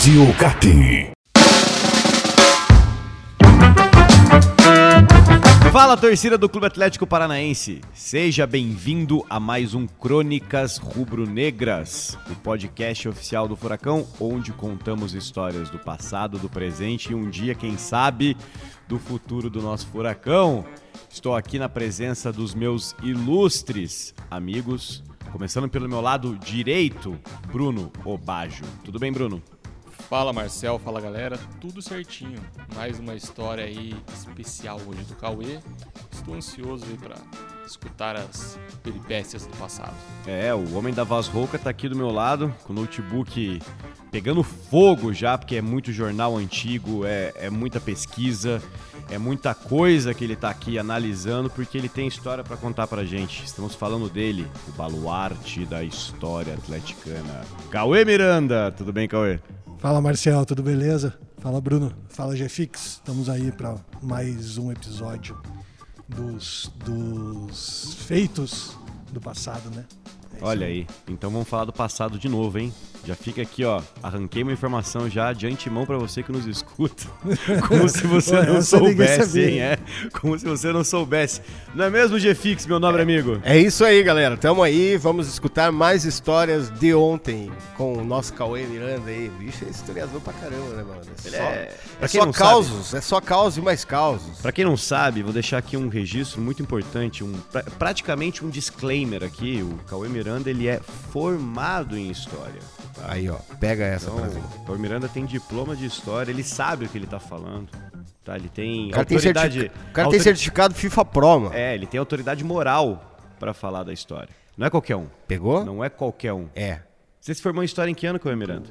Rádio Cap. Fala torcida do Clube Atlético Paranaense, seja bem-vindo a mais um Crônicas Rubro-Negras, o podcast oficial do Furacão, onde contamos histórias do passado, do presente e um dia, quem sabe, do futuro do nosso Furacão. Estou aqui na presença dos meus ilustres amigos, começando pelo meu lado direito, Bruno Obajo. Tudo bem, Bruno? Fala Marcel, fala galera, tudo certinho. Mais uma história aí especial hoje do Cauê. Estou ansioso aí para escutar as peripécias do passado. É, o homem da voz rouca tá aqui do meu lado, com o notebook pegando fogo já, porque é muito jornal antigo, é, é muita pesquisa, é muita coisa que ele tá aqui analisando, porque ele tem história para contar pra gente. Estamos falando dele, o baluarte da história atleticana. Cauê Miranda, tudo bem, Cauê? Fala Marcel, tudo beleza? Fala Bruno, fala GFix. Estamos aí para mais um episódio dos, dos feitos do passado, né? Olha aí, então vamos falar do passado de novo, hein? Já fica aqui, ó. Arranquei uma informação já de antemão para você que nos escuta. Como se você Ué, não soubesse, hein? É. Como se você não soubesse. Não é mesmo, Gfix, meu nobre é, amigo? É isso aí, galera. Tamo aí, vamos escutar mais histórias de ontem com o nosso Cauê Miranda aí. Bicho, é historiador pra caramba, né, mano? É só, é, é só causos, sabe, é só causos e mais causos. Pra quem não sabe, vou deixar aqui um registro muito importante, um, praticamente um disclaimer aqui. O Cauê Miranda, ele é formado em história. Aí, ó, pega essa então, O Miranda tem diploma de história, ele sabe o que ele tá falando. Tá, ele tem o cara autoridade. Tem o cara tem certificado FIFA Pro, mano. É, ele tem autoridade moral para falar da história. Não é qualquer um. Pegou? Não é qualquer um. É. Você se formou em história em que ano, Cauê Miranda?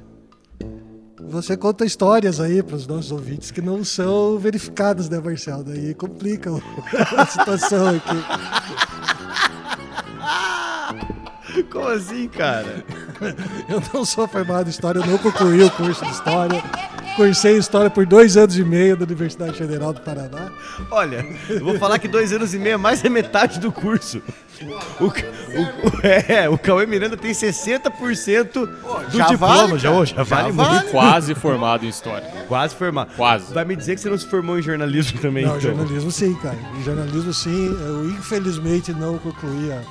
Você conta histórias aí para os nossos ouvintes que não são verificadas, né, Marcelo? Daí complica a situação aqui. Como assim, cara? Eu não sou formado em História, eu não concluí o curso de História. Cursei História por dois anos e meio da Universidade Federal do Paraná. Olha, eu vou falar que dois anos e meio é mais da metade do curso. O, o, o, é, o Cauê Miranda tem 60% do já diploma. Vale, já, já, já vale, vale muito. Quase formado em História. Quase formado. Quase. Vai me dizer que você não se formou em jornalismo também, Não, então. jornalismo sim, cara. Em jornalismo sim. Eu infelizmente não concluí a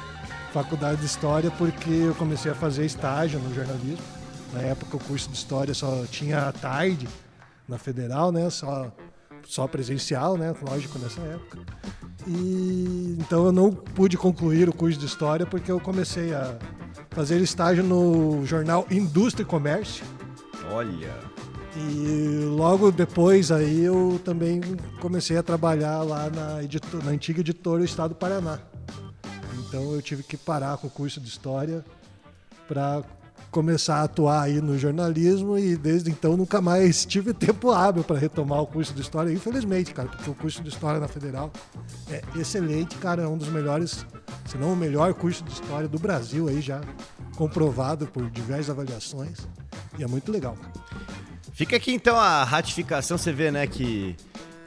faculdade de História porque eu comecei a fazer estágio no jornalismo. Na época o curso de História só tinha à tarde na Federal, né? Só, só presencial, né? Lógico, nessa época. E então eu não pude concluir o curso de História porque eu comecei a fazer estágio no jornal Indústria e Comércio. Olha! E logo depois aí eu também comecei a trabalhar lá na, editor, na antiga editora Estado do Paraná. Então eu tive que parar com o curso de história para começar a atuar aí no jornalismo e desde então nunca mais tive tempo hábil para retomar o curso de história, infelizmente, cara, porque o curso de história na Federal é excelente, cara, é um dos melhores, se não o melhor curso de história do Brasil aí já comprovado por diversas avaliações e é muito legal. Fica aqui então a ratificação, você vê, né, que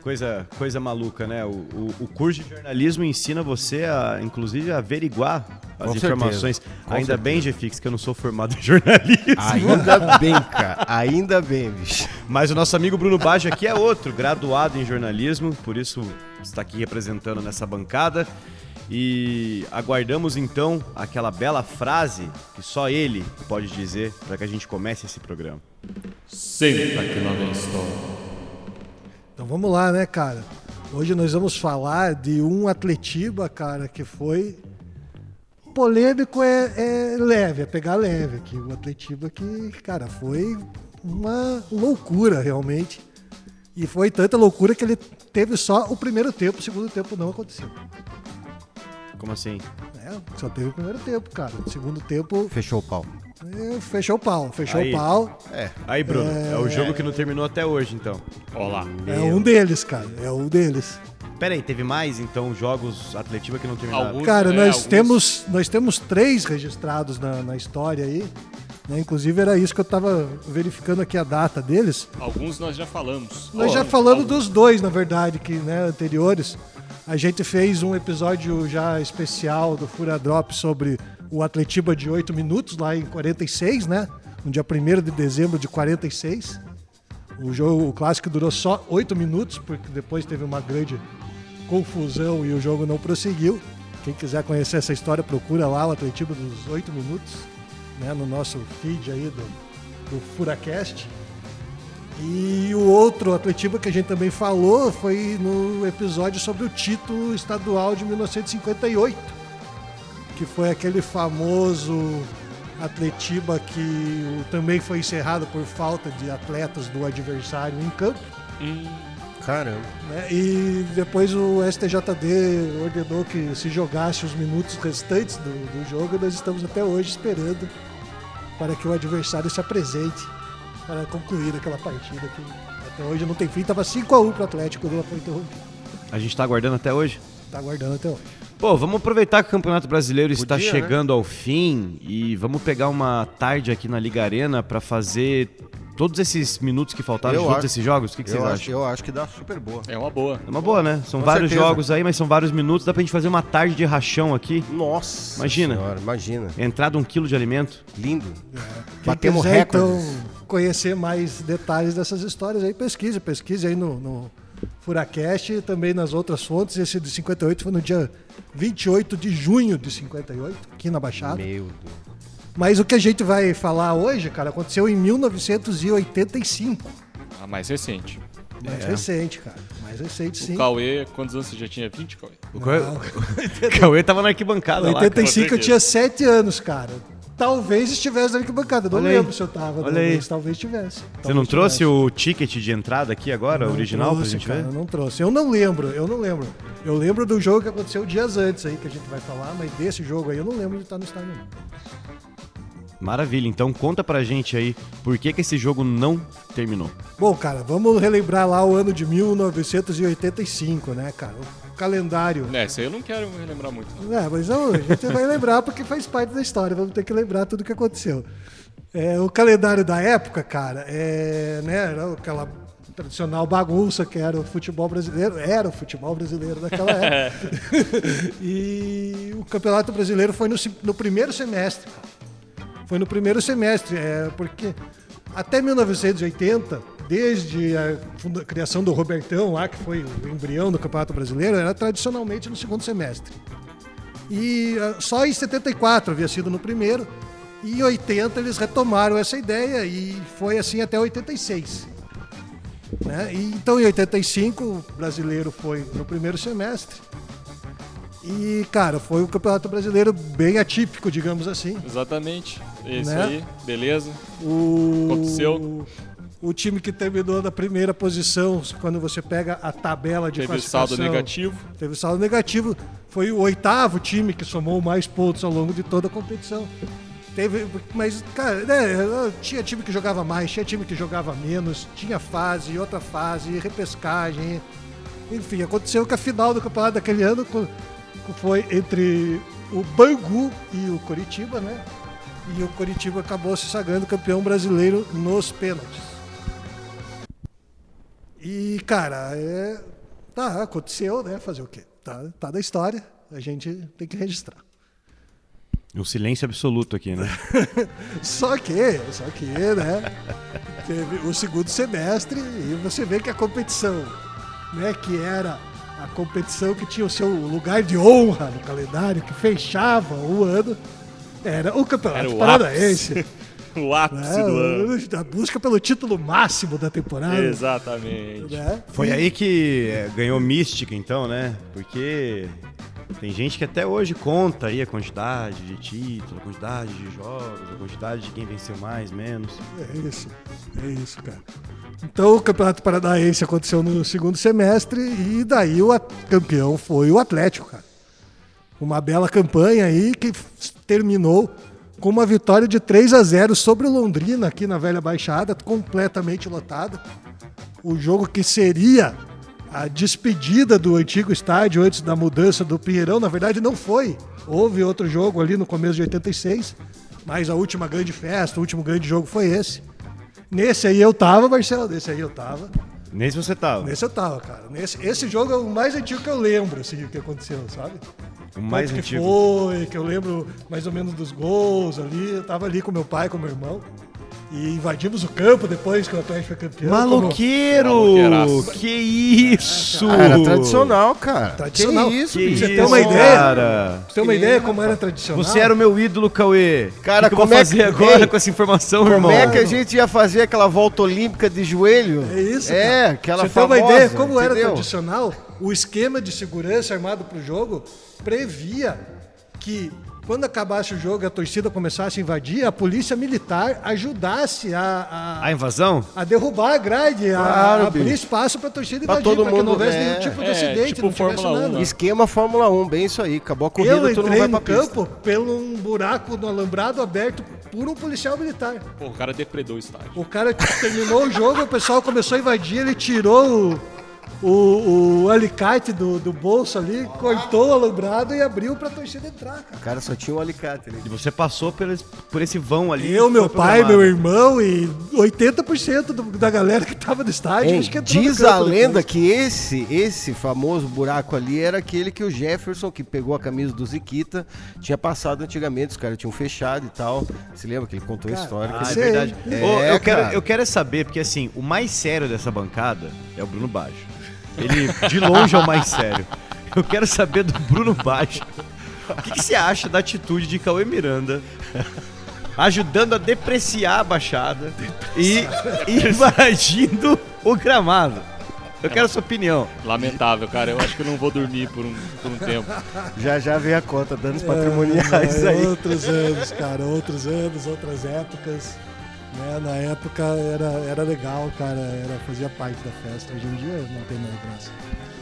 Coisa, coisa maluca, né? O, o, o, curso de jornalismo ensina você a, inclusive, a averiguar as Com informações. Ainda certeza. bem, Gfix, que eu não sou formado em jornalismo. Ainda bem, cara. Ainda bem, bicho. Mas o nosso amigo Bruno Baggio aqui é outro, graduado em jornalismo, por isso está aqui representando nessa bancada. E aguardamos então aquela bela frase que só ele pode dizer para que a gente comece esse programa. Senta que lá vem história. Então vamos lá, né, cara? Hoje nós vamos falar de um Atletiba, cara, que foi polêmico é, é leve, é pegar leve aqui. O Atletiba que, cara, foi uma loucura realmente. E foi tanta loucura que ele teve só o primeiro tempo, o segundo tempo não aconteceu. Como assim? É, só teve o primeiro tempo, cara. O segundo tempo. Fechou o pau. É, fechou o pau, fechou aí. o pau. É. Aí, Bruno, é... é... o jogo que não terminou até hoje, então. Olá. É um deles, cara. É um deles. Pera aí, teve mais, então, jogos Atletiva que não terminaram? Alguns, cara, é, nós, alguns... temos, nós temos três registrados na, na história aí. Né? Inclusive era isso que eu estava verificando aqui a data deles. Alguns nós já falamos. Nós oh, já falamos alguns. dos dois, na verdade, que né, anteriores. A gente fez um episódio já especial do Fura Drop sobre o Atletiba de 8 minutos, lá em 46, né? no dia 1 de dezembro de 46. O jogo, o clássico durou só oito minutos, porque depois teve uma grande confusão e o jogo não prosseguiu. Quem quiser conhecer essa história, procura lá o Atletiba dos oito minutos, né, no nosso feed aí do, do Furacast. E o outro Atletiba que a gente também falou foi no episódio sobre o título estadual de 1958, que foi aquele famoso Atletiba que também foi encerrado por falta de atletas do adversário em campo. Hum, caramba. Né? E depois o STJD ordenou que se jogasse os minutos restantes do, do jogo, nós estamos até hoje esperando para que o adversário se apresente para concluir aquela partida que até hoje não tem fim. Tava 5x1 pro Atlético quando ela foi interrompida. A gente tá aguardando até hoje? Tá aguardando até hoje. Pô, vamos aproveitar que o Campeonato Brasileiro Podia, está né? chegando né? ao fim e vamos pegar uma tarde aqui na Liga Arena para fazer todos esses minutos que faltaram eu de todos esses jogos? O que, que vocês acho, acham? Eu acho que dá super boa. É uma boa. É uma boa, né? São Com vários certeza. jogos aí, mas são vários minutos. Dá pra gente fazer uma tarde de rachão aqui. Nossa Imagina. Senhora, imagina. Entrada um quilo de alimento. Lindo. É. Batemos quiser, recordes. Então, conhecer mais detalhes dessas histórias aí, pesquise. Pesquise aí no, no Furacast e também nas outras fontes. Esse de 58 foi no dia 28 de junho de 58, aqui na Baixada. Meu Deus. Mas o que a gente vai falar hoje, cara, aconteceu em 1985. A mais recente. Mais é. recente, cara. Mais recente, sim. O Cauê, quantos anos você já tinha? 20, Cauê? O Cauê, o Cauê tava na arquibancada 85 lá, eu tinha 7 anos, cara. Talvez estivesse na arquibancada. Não Olha lembro se eu tava. Olha talvez, aí. talvez tivesse. Talvez você não trouxe o ticket de entrada aqui agora, original, pra gente ver? Eu não trouxe. Eu não lembro, eu não lembro. Eu lembro do jogo que aconteceu dias antes aí, que a gente vai falar, mas desse jogo aí eu não lembro de estar no estádio. Maravilha, então conta pra gente aí por que, que esse jogo não terminou. Bom, cara, vamos relembrar lá o ano de 1985, né, cara? O calendário. É, isso aí eu não quero relembrar muito. Não. É, mas a gente vai lembrar porque faz parte da história, vamos ter que lembrar tudo o que aconteceu. É, o calendário da época, cara, é, né, era aquela tradicional bagunça que era o futebol brasileiro, era o futebol brasileiro naquela época. e o Campeonato Brasileiro foi no, no primeiro semestre, cara. Foi no primeiro semestre, é, porque até 1980, desde a criação do Robertão lá, que foi o embrião do Campeonato Brasileiro, era tradicionalmente no segundo semestre. E uh, só em 74 havia sido no primeiro, e em 80 eles retomaram essa ideia e foi assim até 86. Né? E, então em 85 o brasileiro foi no primeiro semestre e, cara, foi um campeonato brasileiro bem atípico, digamos assim. Exatamente. Isso né? aí, beleza. O... Aconteceu. O time que terminou na primeira posição, quando você pega a tabela de teve classificação... Teve saldo negativo. Teve saldo negativo. Foi o oitavo time que somou mais pontos ao longo de toda a competição. Teve, mas, cara, né, tinha time que jogava mais, tinha time que jogava menos, tinha fase, outra fase, repescagem. Enfim, aconteceu que a final do campeonato daquele ano foi entre o Bangu e o Coritiba, né? E o Coritiba acabou se sagrando campeão brasileiro nos pênaltis. E, cara, é... tá, aconteceu, né? Fazer o quê? Tá, tá da história, a gente tem que registrar. Um silêncio absoluto aqui, né? só que, só que, né? Teve o segundo semestre e você vê que a competição, né, que era a competição que tinha o seu lugar de honra no calendário, que fechava o ano, era o Campeonato era o Paranaense. o ápice né? do ano. A busca pelo título máximo da temporada. Exatamente. Né? Foi aí que é, ganhou mística, então, né? Porque tem gente que até hoje conta aí a quantidade de títulos, a quantidade de jogos, a quantidade de quem venceu mais, menos. É isso, é isso, cara. Então o Campeonato Paranaense aconteceu no segundo semestre e daí o campeão foi o Atlético, cara. Uma bela campanha aí que terminou com uma vitória de 3 a 0 sobre o Londrina aqui na Velha Baixada, completamente lotada. O jogo que seria a despedida do antigo estádio antes da mudança do Pinheirão, na verdade não foi. Houve outro jogo ali no começo de 86, mas a última grande festa, o último grande jogo foi esse. Nesse aí eu tava, Marcelo, nesse aí eu tava. Nesse você tava? Nesse eu tava, cara. Nesse, esse jogo é o mais antigo que eu lembro, assim, o que aconteceu, sabe? O mais Quanto antigo? Que foi, que eu lembro mais ou menos dos gols ali. Eu tava ali com meu pai, com meu irmão. E invadimos o campo depois que o Atlético foi campeão. Maloqueiro! Maloqueiraço. Que isso! Ah, era tradicional, cara. Tradicional. Que isso, Que bicho. Você tem uma ideia? cara? Você ter uma ideia como era tradicional? Você era o meu ídolo, Cauê. Cara, o que, como é que- agora Ei, com essa informação, Como irmão? é que a gente ia fazer aquela volta olímpica de joelho? É isso, É, cara. aquela Você tem uma famosa, ideia como era entendeu? tradicional? O esquema de segurança armado pro jogo previa que quando acabasse o jogo e a torcida começasse a invadir, a polícia militar ajudasse a, a, A invasão? a derrubar a grade, a- Claro, a, abrir bicho. espaço pra torcida Pra invadir, todo pra que mundo, não houvesse é. nenhum tipo de É, acidente, tipo não tivesse Fórmula 1, nada. né? Esquema Fórmula 1, bem isso aí. Acabou a corrida, Eu todo mundo entrei vai pista. campo pelo um buraco no alambrado aberto por um policial militar. Pô, o cara depredou o estádio. O cara terminou o jogo, o pessoal começou a invadir, ele tirou o, o, o alicate do, do bolso ali, cortou o alambrado e abriu pra torcida entrar, cara. O cara só tinha um alicate ali. E você passou por esse, por esse vão ali. Eu, meu pai, meu irmão e 80% do- da galera que tava no estádio, Hein, acho que diz a lenda depois. que esse, esse famoso buraco ali era aquele que o Jefferson, que pegou a camisa do Ziquita, tinha passado antigamente. Os caras tinham fechado e tal. Se lembra que ele contou a história? Ah, é ele- Sei. verdade. É, Ô, eu, quero, cara. eu quero é saber, porque assim, o mais sério dessa bancada é o Bruno Baggio. Ele, de longe, é o mais sério. Eu quero saber do Bruno Baggio. O que, que você acha da atitude de Cauê Miranda ajudando a depreciar a Baixada e invadindo o gramado? Eu quero a sua opinião. Lamentável, cara. Eu acho que eu não vou dormir por um, por um tempo. Já já veio a conta, danos patrimoniais É, aí. Outros anos, cara, outros anos, outras épocas. Né? Na época era, era legal, cara, era, fazia parte da festa. Hoje em dia não tem mais graça.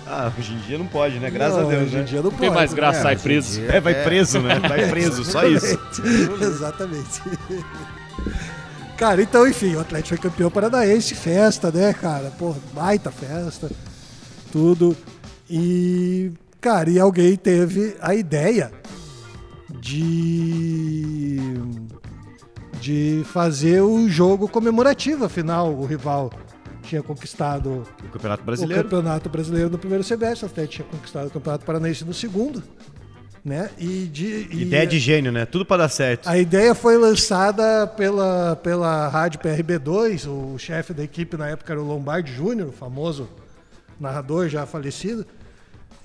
Ah, hoje em dia não pode, né? Graças Não, a Deus, Hoje né? em dia não, Não tem pode, mais graça, né? sai preso. dia- É, vai preso, né? Vai preso, só isso. Exatamente. Cara, então, enfim, o Atlético foi campeão paranaense, festa, né, cara? Porra, baita festa, tudo. E, cara, e alguém teve a ideia de de fazer o jogo comemorativo, afinal, o rival tinha conquistado O Campeonato o Brasileiro. Campeonato Brasileiro no primeiro semestre, o Atlético tinha conquistado o Campeonato Paranaense no segundo, né? E de e Ideia de gênio, né? Tudo pra dar certo. a ideia foi lançada pela, pela rádio PRB2, o chefe da equipe na época era o Lombardi Júnior, o famoso narrador já falecido.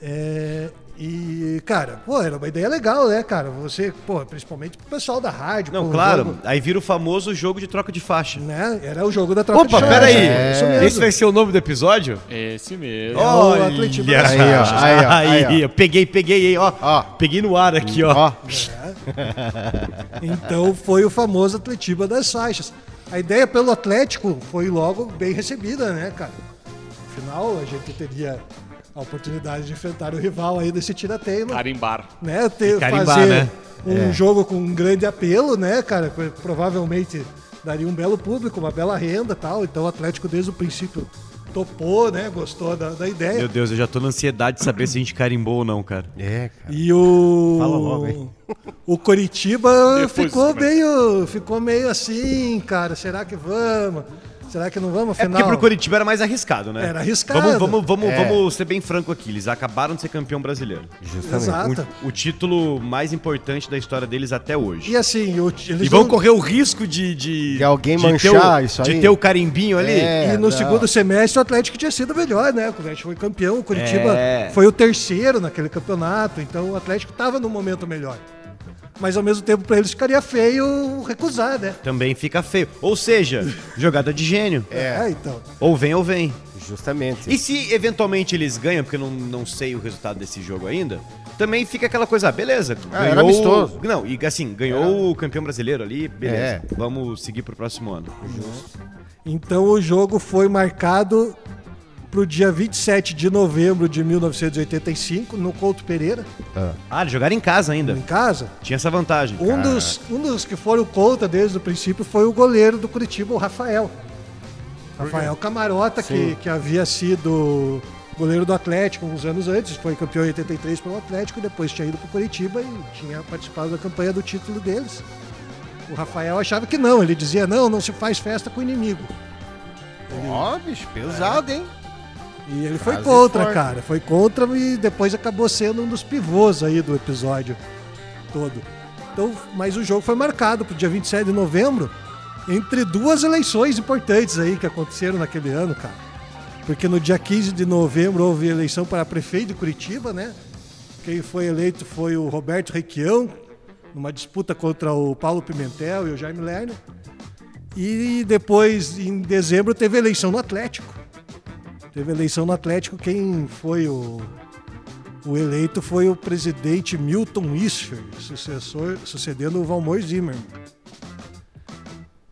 É, e, cara, pô, era uma ideia legal, né, cara? Você, pô, principalmente pro pessoal da rádio. Não, pô, claro. jogo, Aí vira o famoso jogo de troca de faixa. né? Era o jogo da troca Opa, de chave. peraí. É, isso mesmo. Esse vai ser o nome do episódio? Esse mesmo. Ó, o Olha Atletiba só. das Aí, ó, Aí, aí, ó, aí, ó. eu peguei, peguei, hein, ó. Ó. Peguei no ar aqui, ó. Ó, Então foi o famoso Atletiba das faixas. A ideia pelo Atlético foi logo bem recebida, né, cara? Afinal, a gente teria a oportunidade de enfrentar o rival aí desse tirateio, Carimbar. né? Ter, carimbar, fazer né? um jogo com um grande apelo, né, cara? Provavelmente daria um belo público, uma bela renda e tal. Então o Atlético desde o princípio topou, né? Gostou da, da ideia. Meu Deus, eu já tô na ansiedade de saber se a gente carimbou ou não, cara. é, cara. E o. Fala logo, hein? O Coritiba Depois ficou começa. meio, ficou meio assim, cara. Será que vamos? Será que não vamos? É Afinal, porque pro Curitiba era mais arriscado, né? Era arriscado. Vamos, vamos, vamos, É. vamos ser bem franco aqui. Eles acabaram de ser campeão brasileiro. Justamente. Exato. O, o título mais importante da história deles até hoje. E assim, o, eles E vão não- correr o risco de. De, De alguém de manchar o, isso De aí? ter o carimbinho ali. É. E no não. segundo semestre o Atlético tinha sido melhor, né? O Atlético foi campeão, o Curitiba É. foi o terceiro naquele campeonato, então o Atlético estava num momento melhor. Mas ao mesmo tempo para eles ficaria feio recusar, né? Também fica feio. Ou seja, jogada de gênio. É, então. Ou vem ou vem. Justamente. E se eventualmente eles ganham, porque eu não, não sei o resultado desse jogo ainda, também fica aquela coisa, ah, beleza. Ah, era amistoso. Não, e assim, ganhou o campeão brasileiro ali, beleza. É. Vamos seguir pro próximo ano. Então o jogo foi marcado para o dia 27 de novembro de 1985, no Couto Pereira, Ah, eles jogaram em casa ainda. em casa. Tinha essa vantagem. Um dos, um dos que foram contra desde o princípio foi o goleiro do Curitiba, o Rafael. Rafael Camarota, que, que havia sido goleiro do Atlético uns anos antes, foi campeão em 83 pelo Atlético e depois tinha ido para o Curitiba e tinha participado da campanha do título deles. O Rafael achava que não, ele dizia: não, não se faz festa com o inimigo. Ó, bicho, pesado, hein? E ele foi contra, forte. cara. Foi contra e depois acabou sendo um dos pivôs aí do episódio todo. Então, mas o jogo foi marcado pro dia 27 de novembro entre duas eleições importantes aí que aconteceram naquele ano, cara. Porque no dia 15 de novembro houve eleição para prefeito de Curitiba, né? Quem foi eleito foi o Roberto Requião, numa disputa contra o Paulo Pimentel e o Jaime Lerner. E depois, em dezembro, teve eleição no Atlético. Teve eleição no Atlético, quem foi o, o eleito foi o presidente Milton Isfer, sucessor, sucedendo o Valmor Zimmermann.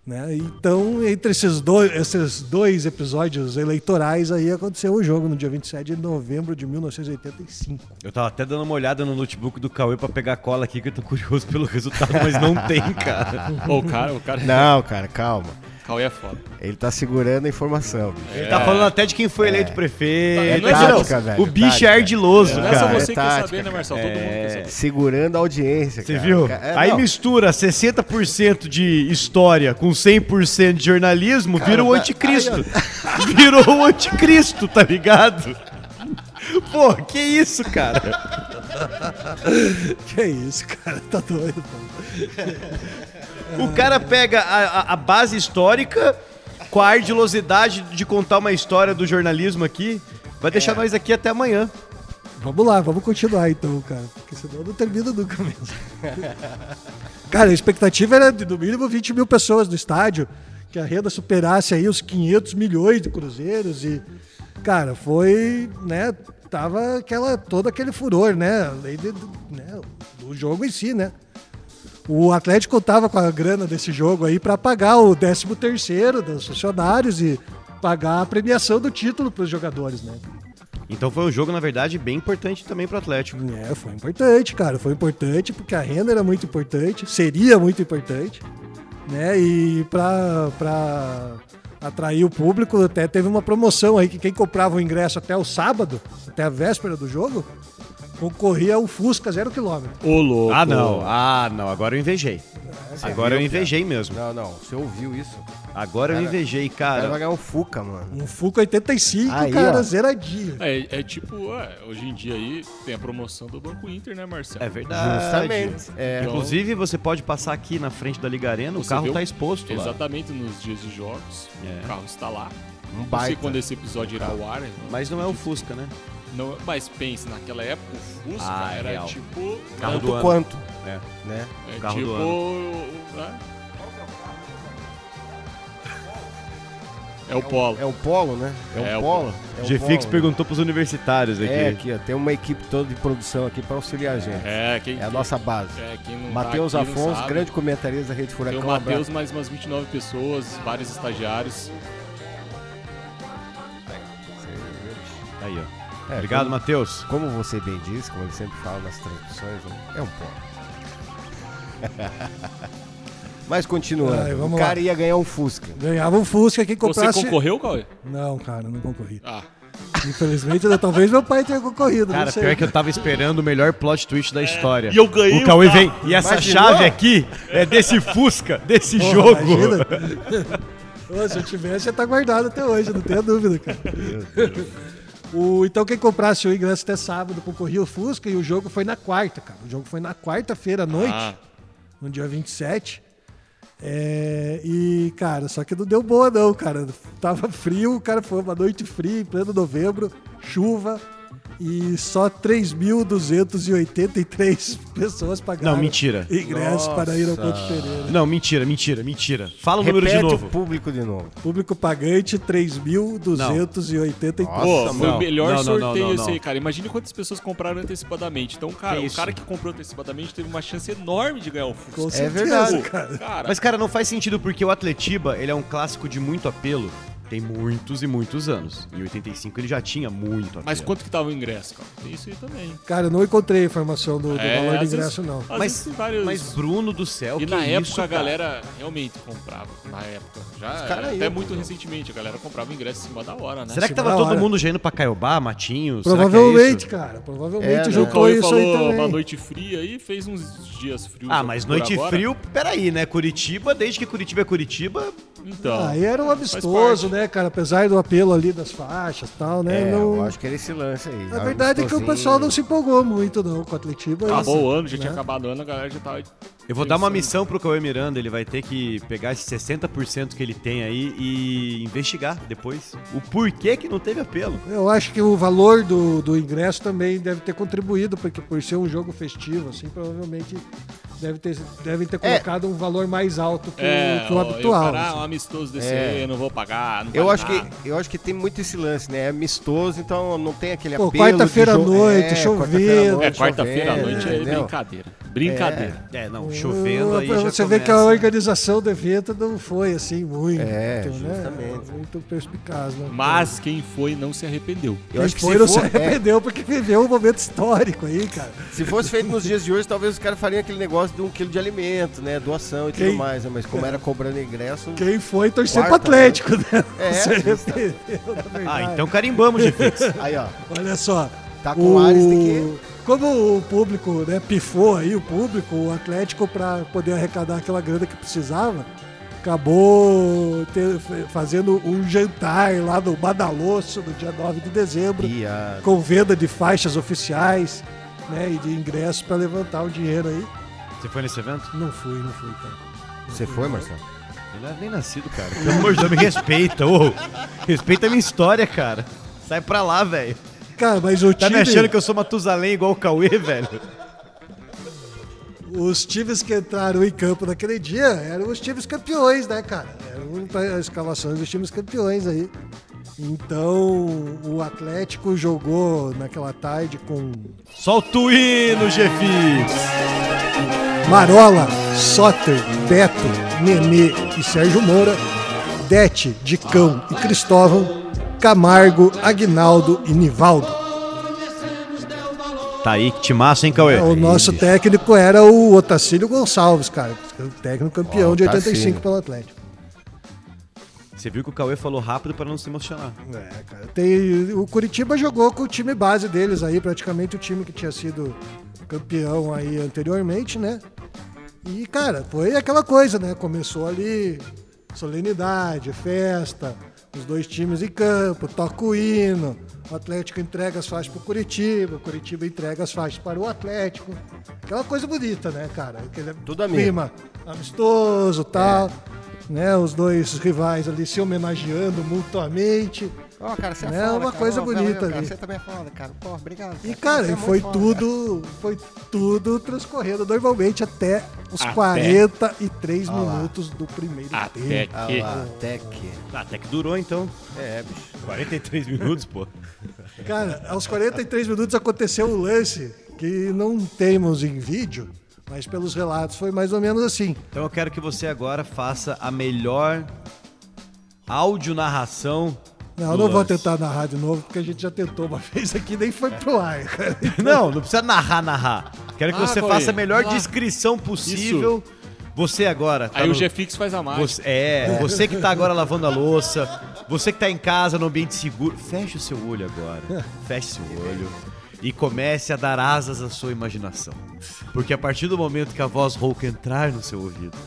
Né? Então, entre esses dois, esses dois episódios eleitorais aí aconteceu o jogo no dia 27 de novembro de 1985. Eu tava até dando uma olhada no notebook do Cauê pra pegar cola aqui, que eu tô curioso pelo resultado, mas não tem, cara. Ô, o cara, o cara. Não, cara, calma. Cauê é foda. Ele tá segurando a informação. bicho. Ele tá falando até de quem foi eleito prefeito. É Não é tática, velho. o bicho tática. é ardiloso, Não é só cara. você que quer saber, né, Marcelo? Todo mundo quer saber. Segurando a audiência, Você cara. viu? É, Aí não. mistura 60% de história com 100% de jornalismo, vira o anticristo. Virou o anticristo, tá ligado? Pô, que isso, cara? Que isso, cara, tá doido. O cara pega a, a- a base histórica com a ardilosidade de contar uma história do jornalismo aqui. Vai deixar nós aqui até amanhã. Vamos lá, vamos continuar então, cara. Porque senão não termina nunca mesmo. cara, a expectativa era de no mínimo 20 mil pessoas no estádio, que a renda superasse aí os 500 milhões de cruzeiros e, cara, foi, né, tava aquela, todo aquele furor, né, além de- né, do jogo em si, né. O Atlético tava com a grana desse jogo aí para pagar o 13 terceiro dos funcionários e pagar a premiação do título para os jogadores, né. Então foi um jogo, na verdade, bem importante também pro Atlético. É, foi importante, cara. Foi importante porque a renda era muito importante, seria muito importante, né? E pra atrair o público, até teve uma promoção aí que quem comprava o ingresso até o sábado, até a véspera do jogo, concorria ao Fusca zero quilômetro. Ô, louco. Ah, não. Ah, não. Agora eu invejei. Agora eu viu, invejei mesmo. Não, não. Você ouviu isso? Agora eu Cara, invejei, O cara vai cara. ganhar um Fuca, mano. Um Fusca 85, Aí, cara, ó. zeradinho. É, é tipo, é, hoje em dia aí tem a promoção do Banco Inter, né, Marcelo? É verdade. Justamente. É. Então, Inclusive, você pode passar aqui na frente da Liga Arena, o Você carro viu? tá exposto lá. Exatamente nos dias de jogos, É. o carro está lá. Um Não sei baita. quando esse episódio irá ao ar. Mas não é o Fusca, né? Não, mas pense, naquela época o Fusca Ah, é era real. tipo. Carro do Tanto ano. quanto, É. né? é carro tipo. do né? É o Polo. É o Polo, né? É, É, o o Polo. É o GFix Polo. perguntou pros universitários aqui. É, aqui, ó. Tem uma equipe toda de produção aqui pra auxiliar a gente. É, quem, É a nossa base. É, quem não Matheus tá Afonso, grande comentarista da Rede Tem Furacão. o um Matheus, mais umas 29 pessoas, vários estagiários. É, Obrigado, como, Matheus. como você bem disse, como ele sempre fala nas transmissões, né? é um Polo. Mas continuando, Ai, o vamos cara lá. ia ganhar um Fusca. Ganhava um Fusca quem Você comprasse... concorreu, Cauê? Não, cara, não concorri. Ah, Infelizmente, talvez meu pai tenha concorrido, Cara, não sei. pior que eu tava esperando o melhor plot twist da história. e eu ganhei O Cauê o vem. E essa Imaginou? chave aqui é desse Fusca, desse Porra, jogo. imagina. Ô, se eu tivesse, ia estar guardado até hoje, não tenha dúvida, cara. O, então, quem comprasse o ingresso até sábado concorria o Fusca e o jogo foi na quarta, cara. O jogo foi na quarta-feira à noite, Ah. no dia 27. É, e, cara, só que não deu boa, não, cara. Tava frio, o cara foi uma noite fria, em pleno novembro, chuva. E só 3.283 pessoas pagaram Não, mentira. ingresso para ir ao Couto Nossa. Pereira. Não, mentira, mentira, mentira. Fala o número de Repete novo. o público de novo. Público pagante, 3.283. Nossa, Pô, foi o melhor Não, não, não, sorteio não, esse aí, cara. Imagine quantas pessoas compraram antecipadamente. Então, cara, Que o cara que comprou antecipadamente teve uma chance enorme de ganhar o Fusca. Com certeza, verdade. cara. Cara, Mas, cara, não faz sentido porque o Atletiba, ele é um clássico de muito apelo. Tem muitos e muitos anos. Em 85 ele já tinha muito mas quanto que tava o ingresso, cara? Tem isso aí também. Cara, eu não encontrei a informação do, do É, valor do ingresso, vezes- não. Mas, vários... mas Bruno do céu, E que na época isso, a cara? galera realmente comprava. Na época. Já caras era até iam, muito recentemente. A galera comprava ingresso em cima da hora, né? Será que tava todo hora. mundo já indo pra Caiobá, Matinho? Será que é Provavelmente, isso? cara. Provavelmente É, né? O juntou Cauê isso aí falou uma também. noite fria aí, fez uns dias frios. Ah, mas noite agora. frio, peraí, né? Curitiba, desde que Curitiba é Curitiba, Então. Aí era um amistoso, né, cara? Apesar do apelo ali das faixas e tal, né? É, não... eu acho que era esse lance aí. A verdade é que o pessoal não se empolgou muito, não, com o Atletiba. Acabou o ano, já né? tinha acabado o ano, a galera já tava. Eu vou dar uma missão pro Cauê Miranda, ele vai ter que pegar esse 60% que ele tem aí e investigar depois o porquê que não teve apelo. Eu acho que o valor do, do ingresso também deve ter contribuído, porque por ser um jogo festivo, assim, provavelmente deve ter, devem ter é. colocado é. um valor mais alto que, é, o, que o habitual. Cara, assim. Amistoso desse é. aí, eu não vou pagar. Não eu, acho que, eu acho que tem muito esse lance, né? É amistoso, então não tem aquele Pô, apelo. Quarta-feira à noite, é, chovendo. É, quarta-feira à noite é brincadeira. Brincadeira. É, é não, chovendo aí. Você vê que a organização do evento não foi assim muito. É, né? justamente. Muito perspicaz. Né? Mas quem foi não se arrependeu. Eu quem acho que foi não for, se arrependeu é. porque viveu um momento histórico aí, cara. Se fosse feito nos dias de hoje, talvez os caras fariam aquele negócio de um quilo de alimento, né? Doação e quem, tudo mais, né? Mas como era cobrando ingresso. Quem foi torcer pro Atlético, né? É. Se arrependeu, ah, então carimbamos, Gifix. aí, ó. Olha só. Tá com o... Ares, tem que como o público né, pifou aí, o público, o Atlético, para poder arrecadar aquela grana que precisava, acabou ter, fazendo um jantar lá no Badalosso no dia 9 de dezembro, com venda de faixas oficiais né, e de ingressos para levantar o dinheiro aí. Você foi nesse evento? Não fui, não fui, cara. Não Você fui, foi, Marcelo? Eu não era nem nascido, cara. Pelo amor de Deus, me respeita. Ô, respeita a minha história, cara. Sai pra lá, velho. Cara, mas o tá time... me achando que eu sou Matusalém igual o Cauê, velho? Os times que entraram em campo naquele dia eram os times campeões, né, cara? Eram as escalações dos times campeões aí. Então, o Atlético jogou naquela tarde com. Solta o hino, Jefix! Marola, Soter, Beto, Nenê e Sérgio Moura, Dete, Dicão e Cristóvão Camargo, Agnaldo e Nivaldo. Tá aí, que timaço, hein, Cauê? o nosso Isso. técnico era o Otacílio Gonçalves, cara. técnico campeão oh, de 85 pelo Atlético. Você viu que o Cauê falou rápido para não se emocionar. É, cara. Tem, o Curitiba jogou com o time base deles aí, praticamente o time que tinha sido campeão aí anteriormente, né? E, cara, foi aquela coisa, né? Começou ali solenidade, festa, os dois times em campo, toca o hino, o Atlético entrega as faixas para o Curitiba, o Curitiba entrega as faixas para o Atlético. Aquela coisa bonita, né, cara? Aquele Tudo clima amistoso tal. É. Né, os dois rivais ali se homenageando mutuamente. Ó, oh, cara, você é, né? foda, uma cara. coisa oh, bonita valeu, ali. você também é foda, cara. Pô, obrigado. Cara. E, cara, é foi foda, tudo, cara. foi tudo transcorrendo normalmente até os até. 43 ah, minutos do primeiro até tempo. Que. Até que. Até que durou, então. É, bicho. 43 minutos, pô. Cara, aos 43 minutos aconteceu um lance que não temos em vídeo, mas pelos relatos foi mais ou menos assim. Então eu quero que você agora faça a melhor audionarração não, eu não vou tentar narrar de novo, porque a gente já tentou uma vez aqui nem foi pro ar, cara. Não, não precisa narrar, narrar. Quero que ah, você faça a melhor descrição possível. Isso. Você agora. Tá Aí no... o GFix faz a mágica. Você, é, você que tá agora lavando a louça, você que tá em casa, no ambiente seguro, feche o seu olho agora. Feche seu olho e comece a dar asas à sua imaginação. Porque a partir do momento que a voz rouca entrar no seu ouvido,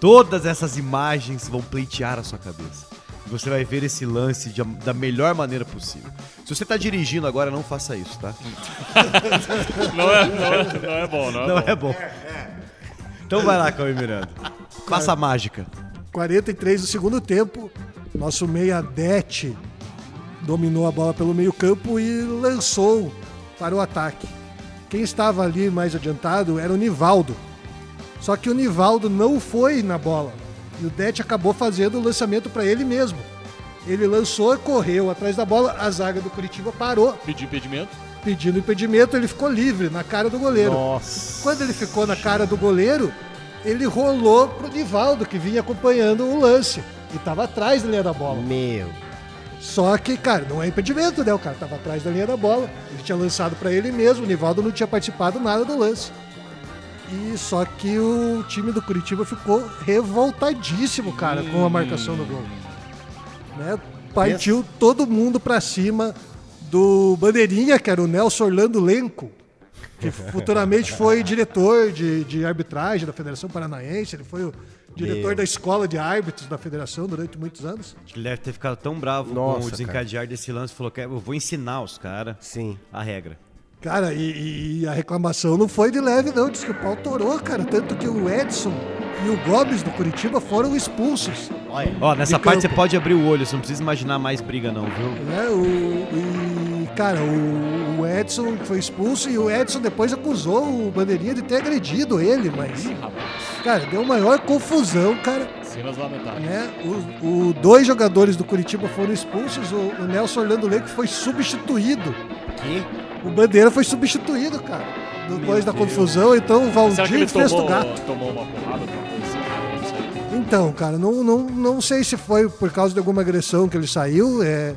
todas essas imagens vão pleitear a sua cabeça. E você vai ver esse lance de, da melhor maneira possível. Se você está dirigindo agora, não faça isso, tá? não, é, não, é, não é bom, não é não bom. É bom. Então vai lá, Cauê Miranda. Faça a mágica. 43 do segundo tempo, nosso meia Dete dominou a bola pelo meio campo e lançou para o ataque. Quem estava ali mais adiantado era o Nivaldo. Só que o Nivaldo não foi na bola. E o Det acabou fazendo o lançamento para ele mesmo. Ele lançou, correu atrás da bola, a zaga do Curitiba parou. Pediu impedimento? Pedindo impedimento, ele ficou livre na cara do goleiro. Nossa. Quando ele ficou na cara do goleiro, ele rolou pro Nivaldo, que vinha acompanhando o lance. E tava atrás da linha da bola. Meu. Só que, cara, não é impedimento, né? O cara tava atrás da linha da bola. Ele tinha lançado para ele mesmo, o Nivaldo não tinha participado nada do lance. E só que o time do Curitiba ficou revoltadíssimo, cara, com a marcação do gol. Né? Partiu todo mundo para cima do Bandeirinha, que era o Nelson Orlando Lenco, que futuramente foi diretor de, de arbitragem da Federação Paranaense, ele foi o diretor Meu. da escola de árbitros da federação durante muitos anos. Ele deve ter ficado tão bravo Nossa, com o desencadear cara. desse lance, falou que eu vou ensinar os caras a regra. Cara, e, e, a reclamação não foi de leve, não. Diz que o pau torou, cara. Tanto que o Edson e o Gomes do Curitiba foram expulsos. Ó, nessa parte campo. você pode abrir o olho, você não precisa imaginar mais briga, não, viu? É, o. E, cara, o, o Edson foi expulso e o Edson depois acusou o Bandeirinha de ter agredido ele, mas. Cara, deu maior confusão, cara. Cenas lamentáveis. Né? O, o, dois jogadores do Curitiba foram expulsos, o, o Nelson Orlando Leite foi substituído. Que? O Bandeira foi substituído, cara. Depois Meu da Deus. confusão, então o Valdir fez tomou, do gato. Tomou uma porrada, então, cara, não, não, não sei se foi por causa de alguma agressão que ele saiu. É,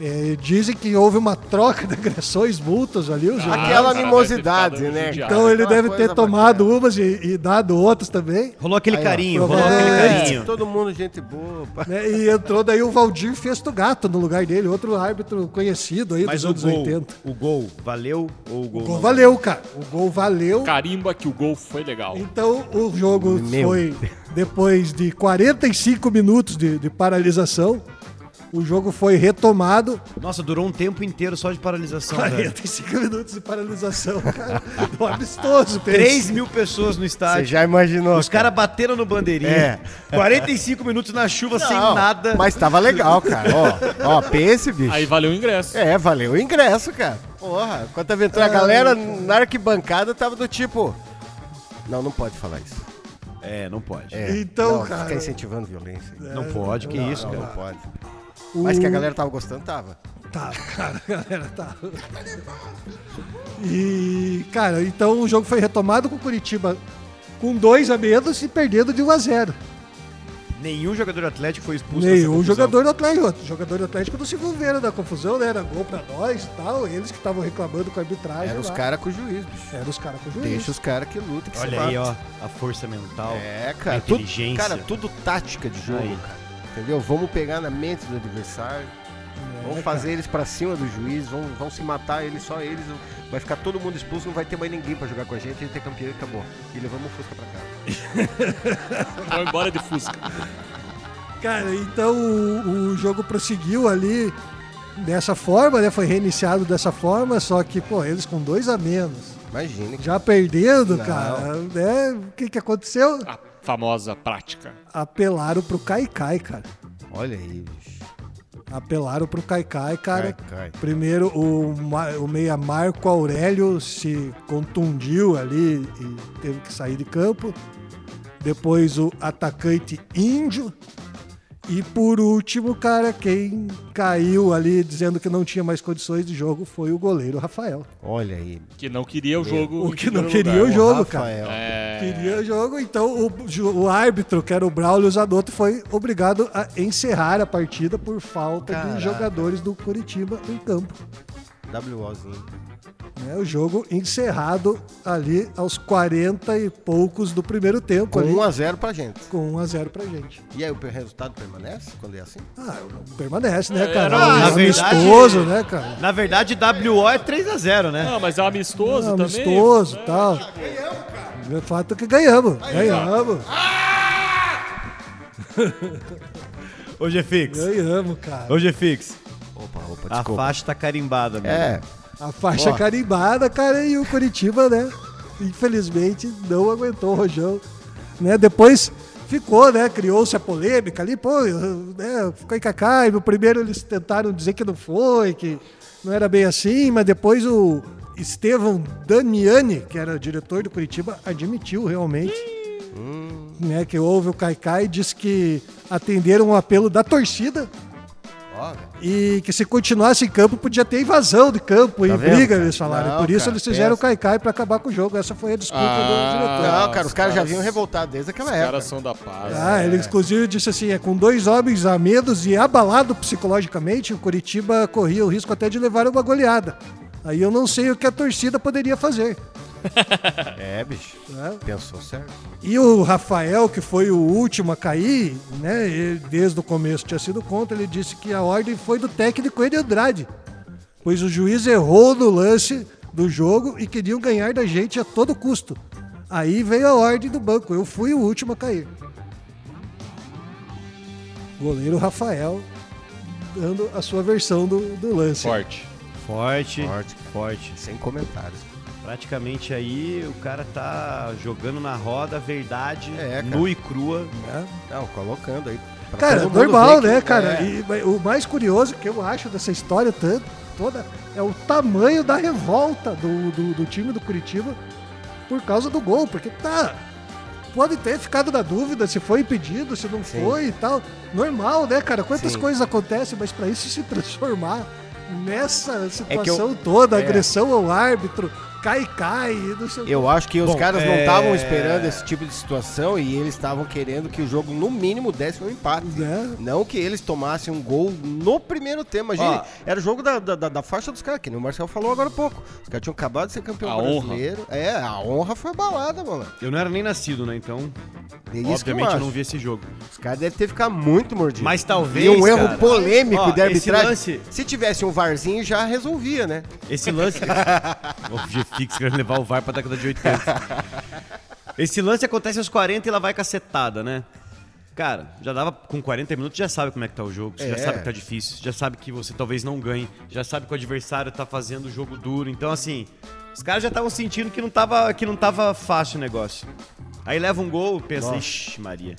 é, dizem que houve uma troca de agressões, multas ali. Ah, Aquela animosidade, né? Então ele deve ter tomado bacana. umas e, e, dado outras também. Rolou aquele Aí, carinho, ó, rolou aquele carinho. Todo mundo gente boa. Né? E entrou daí o Valdir Festo Gato no lugar dele, outro árbitro conhecido aí Mas dos anos gol, 80. O gol valeu ou o gol O gol valeu, cara. O gol valeu. Carimba que o gol foi legal. Então o jogo Meu. foi depois de 45 minutos de, de paralisação. O jogo foi retomado. Nossa, durou um tempo inteiro só de paralisação. 45 velho. minutos de paralisação, cara. Do amistoso, 3 mil pessoas no estádio. Você já imaginou. Os caras bateram no bandeirinha. É. 45 minutos na chuva Não, sem nada. Mas tava legal, cara. ó, ó, pense, bicho. Aí valeu o ingresso. É, valeu o ingresso, cara. Porra, quando aventura, a galera na arquibancada tava do tipo. Não, não pode falar isso. É, não pode. É, então, não, cara. Fica incentivando violência. É, não pode, que não, isso, não, cara. Não pode. O... Mas que a galera tava gostando, tava. Tava, cara, a galera tava. E, cara, então o jogo foi retomado com o Curitiba com dois a menos e perdendo de 1 a 0. Nenhum jogador do Atlético foi expulso Nenhum jogador do Atlético. O jogador do Atlético não se envolveram na confusão, né? Era gol pra nós e tal. Eles que estavam reclamando com a arbitragem. Era os caras com o juiz, bicho. Era os caras com o juiz. Deixa os caras que lutam. Que Olha aí, ó. A força mental. É, cara. A inteligência. Tudo, cara, tudo tática de jogo, aí. cara. Entendeu? Vamos pegar na mente do adversário. É, vamos fazer cara. eles para cima do juiz, vão, vão se matar eles, só eles. Vai ficar todo mundo expulso, não vai ter mais ninguém para jogar com a gente, a gente é campeão e acabou. E levamos o Fusca pra cá. Vamos embora de Fusca. Cara, então o, o, jogo prosseguiu ali dessa forma, né? Foi reiniciado dessa forma, só que, pô, eles com dois a menos. Imagine. Já perdendo, não. cara, né? O que que aconteceu? A famosa prática. Apelaram pro Kaikai, cara. Olha aí, bicho. Apelaram pro Kaikai, cara. Kai, Kai. Primeiro o, o meia Marco Aurélio se contundiu ali e teve que sair de campo. Depois o atacante Índio e por último, cara, quem caiu ali dizendo que não tinha mais condições de jogo foi o goleiro Rafael. Olha aí. Que não queria o jogo. O que não queria lugar. o jogo, o cara. É... Queria o jogo, então o, o árbitro, que era o Braulio Zanotto, foi obrigado a encerrar a partida por falta Caraca. de jogadores do Curitiba em campo. WOzinho. É, o jogo encerrado ali aos 40 e poucos do primeiro tempo. Com ali, 1x0 pra gente. Com 1x0 pra gente. E aí o resultado permanece quando é assim? Ah, permanece, né, é, cara? É, é amistoso, verdade, né, cara? Na verdade, WO é 3x0, né? Não, mas é amistoso Não, também. Amistoso e é. tal. Ganhamos, cara. O fato é que ganhamos. Aí, ganhamos. Hoje é fixo. Ganhamos, cara. Hoje é fixo. Opa, opa, desculpa. A faixa tá carimbada, mano. É. A faixa carimbada, cara, e o Curitiba, né? Infelizmente não aguentou o Rojão. Né? Depois ficou, né? Criou-se a polêmica ali, pô, né? ficou em cacá. E no primeiro eles tentaram dizer que não foi, que não era bem assim, mas depois o Estevão Damiani, que era diretor do Curitiba, admitiu realmente. Hum. Né, que houve o Caicai e disse que atenderam o um apelo da torcida e que se continuasse em campo podia ter invasão de campo tá e vendo, briga, cara? eles falaram. Não, Por isso cara, eles fizeram o Caicai para acabar com o jogo. Essa foi a desculpa ah, do diretor. Não, cara, os caras já vinham revoltados desde aquela os época. Os caras são da paz. Ah, é. ele inclusive disse assim: é, com dois homens a medos e abalado psicologicamente, o Curitiba corria o risco até de levar uma goleada. Aí eu não sei o que a torcida poderia fazer. é, bicho. É. Pensou certo. E o Rafael, que foi o último a cair, né? Ele, desde o começo tinha sido contra, ele disse que a ordem foi do técnico Ed Andrade. Pois o juiz errou no lance do jogo e queriam ganhar da gente a todo custo. Aí veio a ordem do banco. Eu fui o último a cair. Goleiro Rafael dando a sua versão do, do lance. Forte. Forte, Forte. forte. Sem comentários. Praticamente aí o cara tá jogando na roda a verdade, É, nua e crua. né? Não, colocando aí. pra Cara, todo mundo normal, né, que- cara? é. E, o mais curioso que eu acho dessa história tanto, toda é o tamanho da revolta do, do, do time do Curitiba por causa do gol. Porque tá. Pode ter ficado na dúvida se foi impedido, se não Sim. foi e tal. Normal, né, cara? Quantas Sim. coisas acontecem, mas pra isso se transformar nessa É que eu- situação toda, é. agressão ao árbitro, cai, cai, não sei o Eu acho que os Bom, caras não é- estavam esperando esse tipo de situação e eles estavam querendo que o jogo, no mínimo, desse um empate. Né? Não que eles tomassem um gol no primeiro tempo. Imagine, era o jogo da, da, da- faixa dos caras, que nem o Marcel falou agora há pouco. Os caras tinham acabado de ser campeão A honra. brasileiro. É, a honra foi abalada, mano. Eu não era nem nascido, né? Então, É isso que eu, obviamente eu, acho. não vi esse jogo. Os caras devem ter ficado muito mordidos. Mas talvez, E um erro cara, polêmico ó, de arbitragem. lance- Se tivesse um varzinho, já resolvia, né? Esse lance. G-Fix querendo levar o VAR pra década de 80. Esse lance acontece aos 40 e ela vai cacetada, né? Cara, já dava com 40 minutos, já sabe como é que tá o jogo, você já É. sabe que tá difícil, já sabe que você talvez não ganhe, já sabe que o adversário tá fazendo o jogo duro. Então, assim, os caras já estavam sentindo que não, tava, que não tava fácil o negócio. Aí leva um gol, pensa, Nossa. ixi, Maria.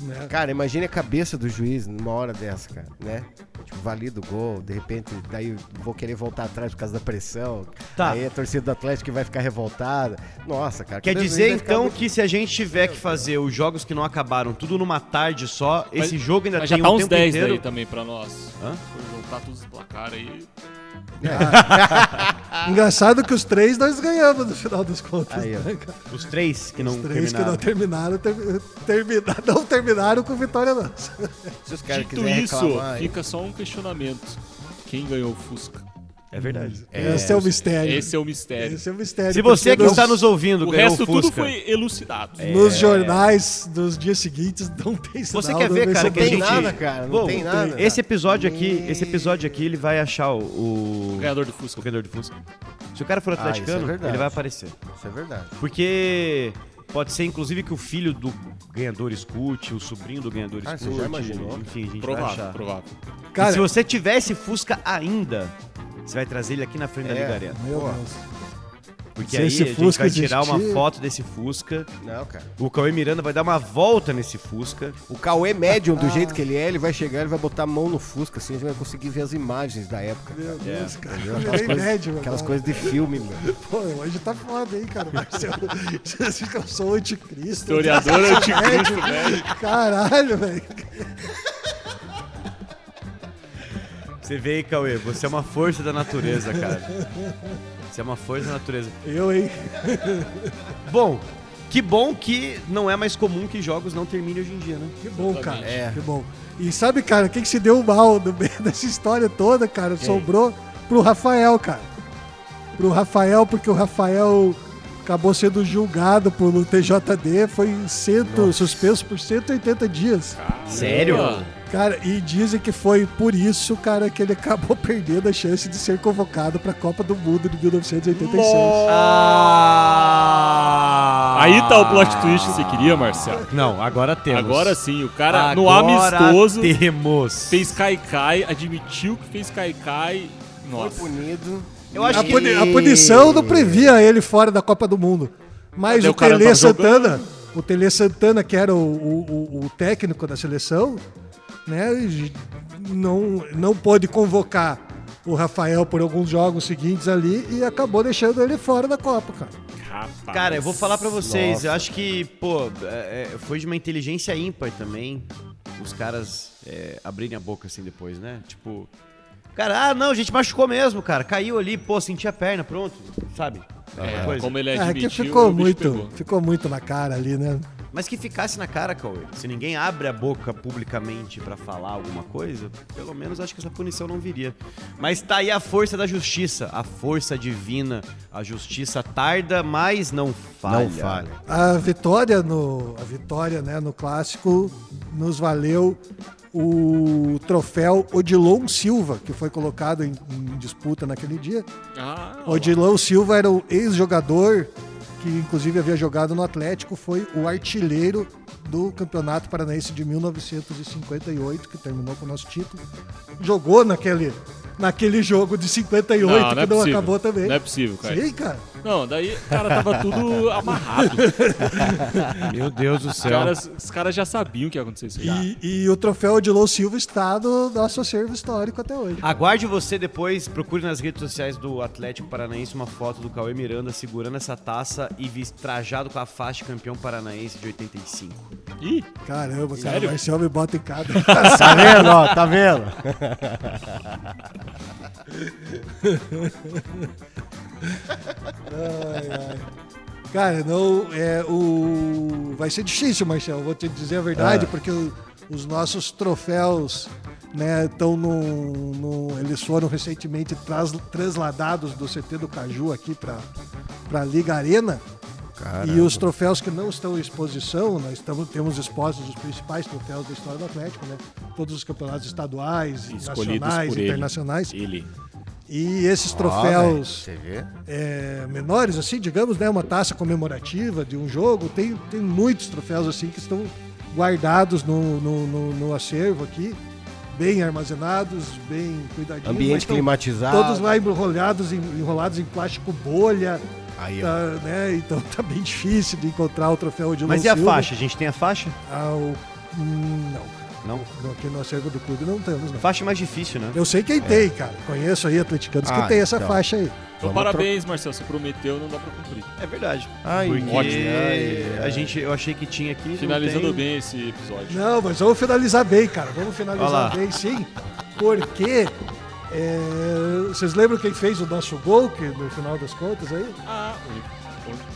Né? Cara, imagine a cabeça do juiz numa hora dessa, cara, né? Tipo, valida o gol, de repente, daí vou querer voltar atrás por causa da pressão. Tá. Aí a torcida do Atlético vai ficar revoltada. Nossa, cara. Quer dizer então muito- que se a gente tiver que fazer os jogos que não acabaram tudo numa tarde só, Mas- esse jogo ainda Mas tem já tá um uns tempo 10 inteiro. daí também pra nós. Hã? Por juntar todos os placares aí. Engraçado que os três nós ganhamos no final das contas. Aí, né? Os três que não Os três que não terminaram. terminaram, ter- termina- não terminaram com vitória nossa. Se os caras Dito quiserem isso, reclamar, aí- fica só um questionamento. Quem ganhou o Fusca? É verdade. Esse é o mistério. Esse é o mistério. Esse é o mistério. Se você que nos- está nos ouvindo O ganhou resto o tudo Fusca, foi elucidado. Nos jornais dos dias seguintes não tem sinal Você quer do ver, cara, Não que a tem gente... nada, cara. Não Bom, tem nada. Esse episódio aqui, esse episódio aqui, ele vai achar o... O O, ganhador do o Fusca. ganhador de Fusca. Se o cara for Ah, é atleticano, verdade. ele vai aparecer. Isso é verdade. Porque pode ser, inclusive, que o filho do ganhador escute, o sobrinho do ganhador Ah, você escute. já imaginou? Enfim, a gente vai achar. provável. e Cara, se você tivesse Fusca ainda, você vai trazer ele aqui na frente da É. Liga Arena. meu Pô. Deus. Porque Se aí esse a gente Fusca vai tirar uma existir- foto desse Fusca. Não, cara. O Cauê Miranda vai dar uma volta nesse Fusca. O Cauê Medium, do jeito que ele é, ele vai chegar, ele vai botar a mão no Fusca, assim, a gente vai conseguir ver as imagens da época. Meu cara. Deus, cara. Entendeu? Eu Aquelas virei coisas, médio aquelas coisas de filme, meu. Pô, hoje tá foda, hein, cara. Marcelo. Vocês acham que eu sou o anticristo? Historiador anticristo, velho. Caralho, velho. Você vê aí, Cauê, você é uma força da natureza, cara. Você é uma força da natureza. Eu, hein? Bom, que bom que não é mais comum que jogos não terminem hoje em dia, né? Que bom, cara. É. Que bom. E sabe, cara, quem que se deu mal no meio dessa história toda, cara? Sobrou pro Rafael, cara. Pro Rafael, porque o Rafael acabou sendo julgado pelo TJD, foi cento, suspenso por 180 dias. Sério? Cara, e dizem que foi por isso, cara, que ele acabou perdendo a chance de ser convocado pra Copa do Mundo de 1986. Ah! Aí tá o plot twist que você queria, Marcelo. Não, agora temos. Agora sim, o cara no Agora amistoso temos. fez Kaikai, admitiu que fez Kaikai. Foi Nossa. punido. Eu acho A, que puni- a punição não previa ele fora da Copa do Mundo. Mas Daí o o Tele Santana, o Tele Santana, que era o- o- o técnico da seleção, né, não, não pôde convocar o Rafael por alguns jogos seguintes ali e acabou deixando ele fora da Copa, cara. Rapaz. Cara, eu vou falar pra vocês, Nossa. eu acho que, pô, é, é, foi de uma inteligência ímpar também os caras é, abrirem a boca assim depois, né? Tipo, cara, ah, não, a gente machucou mesmo, cara, caiu ali, pô, senti a perna, pronto, sabe? É, como ele É, admitiu, que ficou muito, pegou. ficou muito na cara ali, né? Mas que ficasse na cara, Cauê. Se ninguém abre a boca publicamente pra falar alguma coisa, pelo menos acho que essa punição não viria. Mas tá aí a força da justiça, a força divina. A justiça tarda, mas não falha. Não falha. A vitória no, a vitória, né, no clássico nos valeu o troféu Odilon Silva, que foi colocado em, em disputa naquele dia. Ah, Odilon Silva era o ex-jogador que inclusive havia jogado no Atlético, foi o artilheiro do Campeonato Paranaense de 1958, que terminou com o nosso título. Jogou naquele, naquele jogo de 58, Não, não que é não possível. acabou também. Não é possível, cara. Sim, cara. Não, daí, cara, tava tudo amarrado. Meu Deus do Os céu. caras, os caras já sabiam que ia acontecer isso aí. E, e o troféu de Lou Silva está no nosso acervo histórico até hoje. Aguarde você depois, procure nas redes sociais do Atlético Paranaense uma foto do Cauê Miranda segurando essa taça e trajado com a faixa de campeão paranaense de 85. Ih, Caramba, cara, Sério? o Marcel me bota em cada. Tá vendo, ó? Tá vendo? Ai, ai. Cara, não, é, o... vai ser difícil, Marcel, vou te dizer a verdade, porque o- os nossos troféus né, estão no, no- Eles foram recentemente tras- transladados do CT do Caju aqui para a Liga Arena. E os troféus que não estão em exposição, nós estamos, temos expostos os principais troféus da história do Atlético, né? Todos os campeonatos estaduais, escolhidos nacionais, por ele. internacionais. ele. E esses troféus vê? é, menores, assim, digamos, né, uma taça comemorativa de um jogo. Tem, tem muitos troféus assim que estão guardados no, no, no- no acervo aqui, bem armazenados, bem cuidadinhos. Ambiente climatizado. Todos lá enrolados em, enrolados em plástico bolha. Aí, tá, né, então tá bem difícil de encontrar o troféu de Mas e a Silva. faixa? A gente tem a faixa? Ah, o- hum, não. Não? No- Aqui no acervo do clube não temos, não. Faixa é mais difícil, né? Eu sei quem tem, cara. Conheço aí atleticanos Ah, que tem essa então. faixa aí. Então, Vamos parabéns, Marcelo. Você prometeu, não dá pra cumprir. É verdade. Ai, Porque ótimo. Ai, a gente, eu achei que tinha aqui. não Finalizando tem. bem esse episódio. Não, mas vamos finalizar bem, cara. Vamos finalizar bem, sim. Porque. É, vocês lembram quem fez o nosso gol, que no final das contas aí? Ah,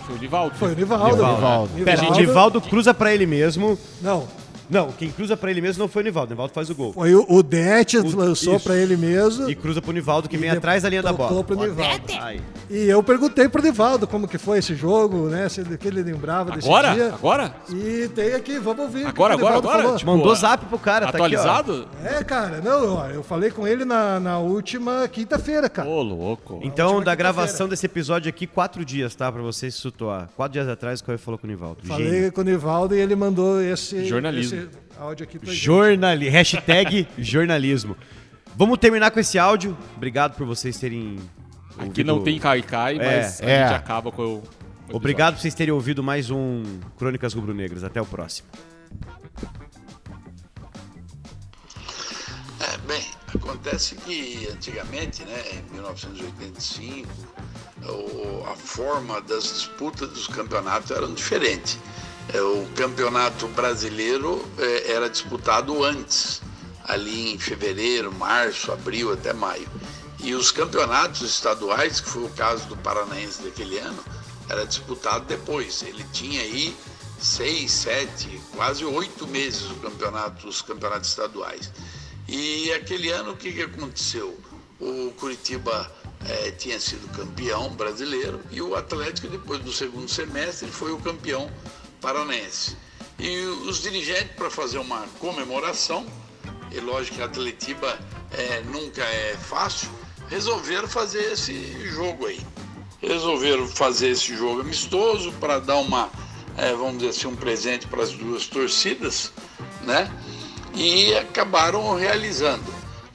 foi o Nivaldo. Foi o Nivaldo. Nivaldo. né? Pera, Nivaldo- Nivaldo cruza pra ele mesmo. Não, Não, quem cruza pra ele mesmo não foi o Nivaldo. O Nivaldo faz o gol. foi o, o Det O- lançou isso. pra ele mesmo. E cruza pro Nivaldo, que vem atrás da linha da bola. pro Nivaldo. Ai. E eu perguntei pro Nivaldo como que foi esse jogo, né? Se ele, que ele lembrava desse Agora? dia. Agora? E tem aqui, vamos ouvir. que Agora, que agora, agora? falou. Tipo, Mandou zap pro cara, tá aqui, ó. Atualizado? É, cara, não, ó, eu falei com ele na, na última quinta-feira, cara. Ô, louco. Então, da gravação desse episódio aqui, quatro dias, tá? Pra você se situar. Quatro dias atrás, o Cauê falou com o Nivaldo. Falei Gênio. com o Nivaldo e ele mandou esse, Jornalismo. esse áudio aqui pra gente. Jornali... Hashtag jornalismo. Vamos terminar com esse áudio. Obrigado por vocês terem. Aqui ouvido- não tem cai-cai, É, mas a é. gente acaba com o. com o Obrigado por vocês terem ouvido mais um Crônicas Rubro-Negras. Até o próximo. É, bem, acontece que antigamente, né, em 1985, o- a forma das disputas dos campeonatos eram diferente. É, O campeonato brasileiro é, era disputado antes, ali em fevereiro, março, abril até maio. E os campeonatos estaduais, que foi o caso do Paranaense daquele ano, era disputado depois. Ele tinha aí seis, sete, quase oito meses o campeonato, os campeonatos estaduais. E aquele ano o que, que aconteceu? O Curitiba eh, tinha sido campeão brasileiro e o Atlético, depois do segundo semestre, foi o campeão paranaense. E os dirigentes, para fazer uma comemoração, e lógico que a Atletiba eh, nunca é fácil, resolveram fazer esse jogo aí. Resolveram fazer esse jogo amistoso para dar uma, eh, vamos dizer assim, um presente para as duas torcidas, né? e acabaram realizando.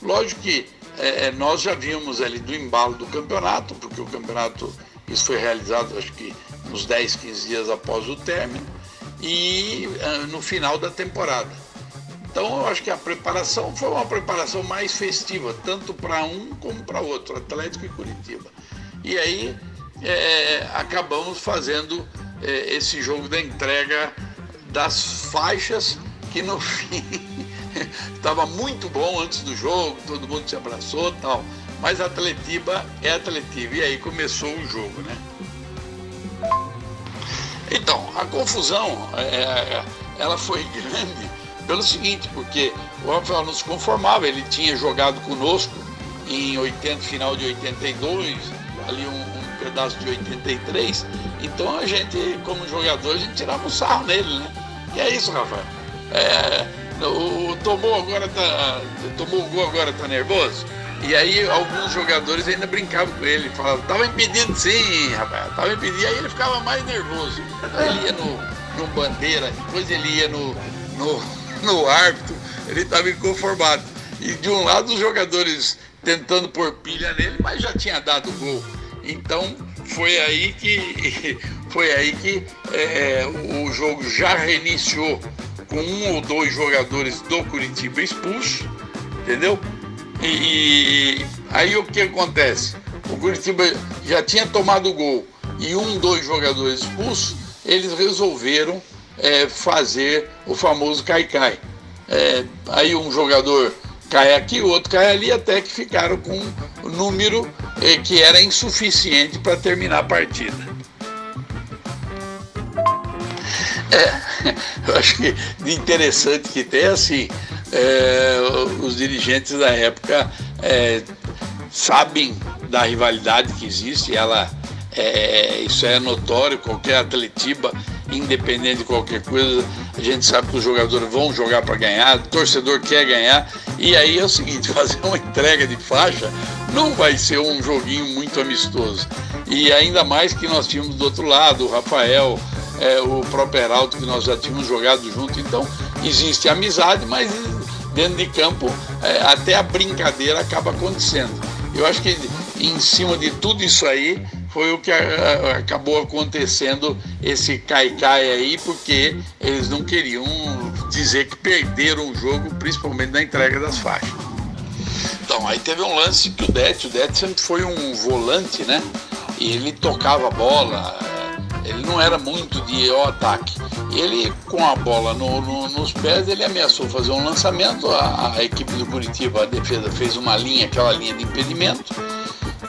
Lógico que eh, nós já vimos ali do embalo do campeonato, porque o campeonato, isso foi realizado acho que uns 10, 15 dias após o término, e ah, no final da temporada. Então eu acho que a preparação foi uma preparação mais festiva, tanto para um como para outro, Atlético e Curitiba. E aí eh, acabamos fazendo eh, esse jogo da entrega das faixas, que no fim estava muito bom antes do jogo, todo mundo se abraçou tal. Mas Atletiba é Atletiba. E aí começou o jogo, né? Então, a confusão, é, ela foi grande pelo seguinte, porque o Rafael não se conformava, ele tinha jogado conosco em 80, final de 82, ali um, um pedaço de 83, então a gente, como jogador, a gente tirava um sarro nele, né? E é isso, Rafael. É, o, tomou agora tá. Tomou o gol agora tá nervoso? E aí alguns jogadores ainda brincavam com ele, falavam, tava impedido sim, rapaz, tava impedido. E aí ele ficava mais nervoso. Ele ia no, no bandeira, depois ele ia no, no, no árbitro, ele estava inconformado. E de um lado os jogadores tentando pôr pilha nele, mas já tinha dado gol. Então foi aí que foi aí que é, o jogo já reiniciou com um ou dois jogadores do Curitiba expulsos, entendeu? E, e aí o que acontece? O Curitiba já tinha tomado gol e um, dois jogadores expulsos, eles resolveram é, fazer o famoso cai-cai. É, aí um jogador cai aqui, o outro cai ali, até que ficaram com um número é, que era insuficiente para terminar a partida. É, eu acho que interessante que tem assim, é, os dirigentes da época é, sabem da rivalidade que existe, ela é, isso é notório, qualquer atletiba, independente de qualquer coisa, a gente sabe que os jogadores vão jogar para ganhar, o torcedor quer ganhar, e aí é o seguinte, fazer uma entrega de faixa não vai ser um joguinho muito amistoso. E ainda mais que nós tínhamos do outro lado o Rafael, é, o próprio Heraldo, que nós já tínhamos jogado junto, então existe amizade, mas dentro de campo é, até a brincadeira acaba acontecendo. Eu acho que em cima de tudo isso aí foi o que a, a, acabou acontecendo esse cai-cai aí, porque eles não queriam dizer que perderam o jogo, principalmente na entrega das faixas. Então, aí teve um lance que o Det, o Det sempre foi um volante, né? E ele tocava a bola, ele não era muito de ó, ataque. Ele, com a bola no, no, nos pés, ele ameaçou fazer um lançamento. A, a, equipe do Curitiba, a defesa, fez uma linha, aquela linha de impedimento.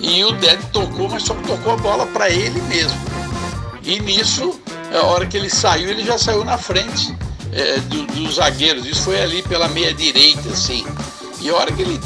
E o Ded tocou, mas só tocou a bola para ele mesmo. E nisso, a hora que ele saiu, ele já saiu na frente é, dos do zagueiros. Isso foi ali pela meia direita, assim. E a hora que ele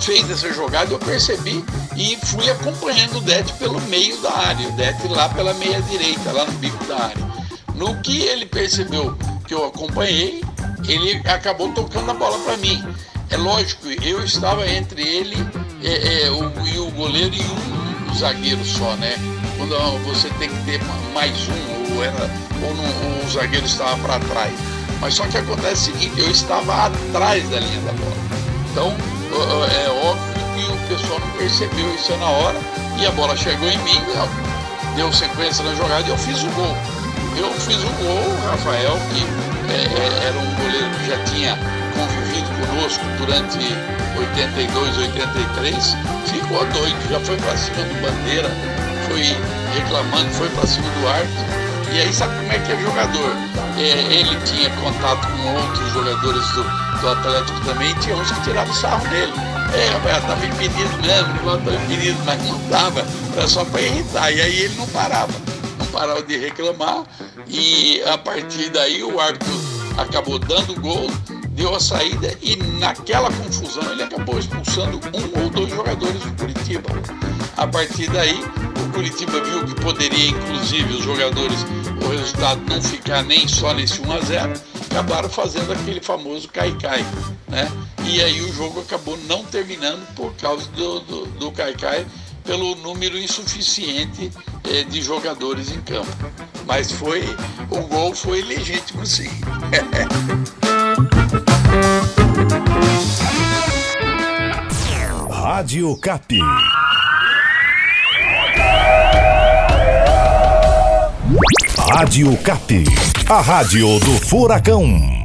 fez essa jogada, eu percebi e fui acompanhando o Det pelo meio da área, o Det lá pela meia direita, lá no bico da área. No que ele percebeu que eu acompanhei, ele acabou tocando a bola para mim. É lógico, eu estava entre ele é, é, o, e o goleiro e um zagueiro só, né? Quando você tem que ter mais um, ou, era, ou, não, o zagueiro estava para trás. Mas só que acontece o seguinte, eu estava atrás da linha da bola. Então, é óbvio que o pessoal não percebeu isso na hora e a bola chegou em mim, deu sequência na jogada e eu fiz o gol. Eu fiz o gol, Rafael, que é, é, era um goleiro que já tinha conosco durante 82, 83, ficou doido, já foi para cima do bandeira, foi reclamando, foi para cima do árbitro. E aí sabe como é que é jogador? É, ele tinha contato com outros jogadores do, do Atlético também, tinha uns que tiravam sarro dele. É, rapaz, tava impedido mesmo, o negócio tava impedido, mas não tava, era só para irritar. E aí ele não parava, não parava de reclamar. E a partir daí o árbitro acabou dando gol, deu a saída e naquela confusão ele acabou expulsando um ou dois jogadores do Curitiba. A partir daí, o Curitiba viu que poderia, inclusive, os jogadores, o resultado não ficar nem só nesse 1 a 0 acabaram fazendo aquele famoso cai-cai, né? E aí o jogo acabou não terminando por causa do, cai-cai, pelo número insuficiente eh, de jogadores em campo. Mas foi, o gol foi legítimo sim. Rádio Cap. Rádio Cap. A rádio do Furacão.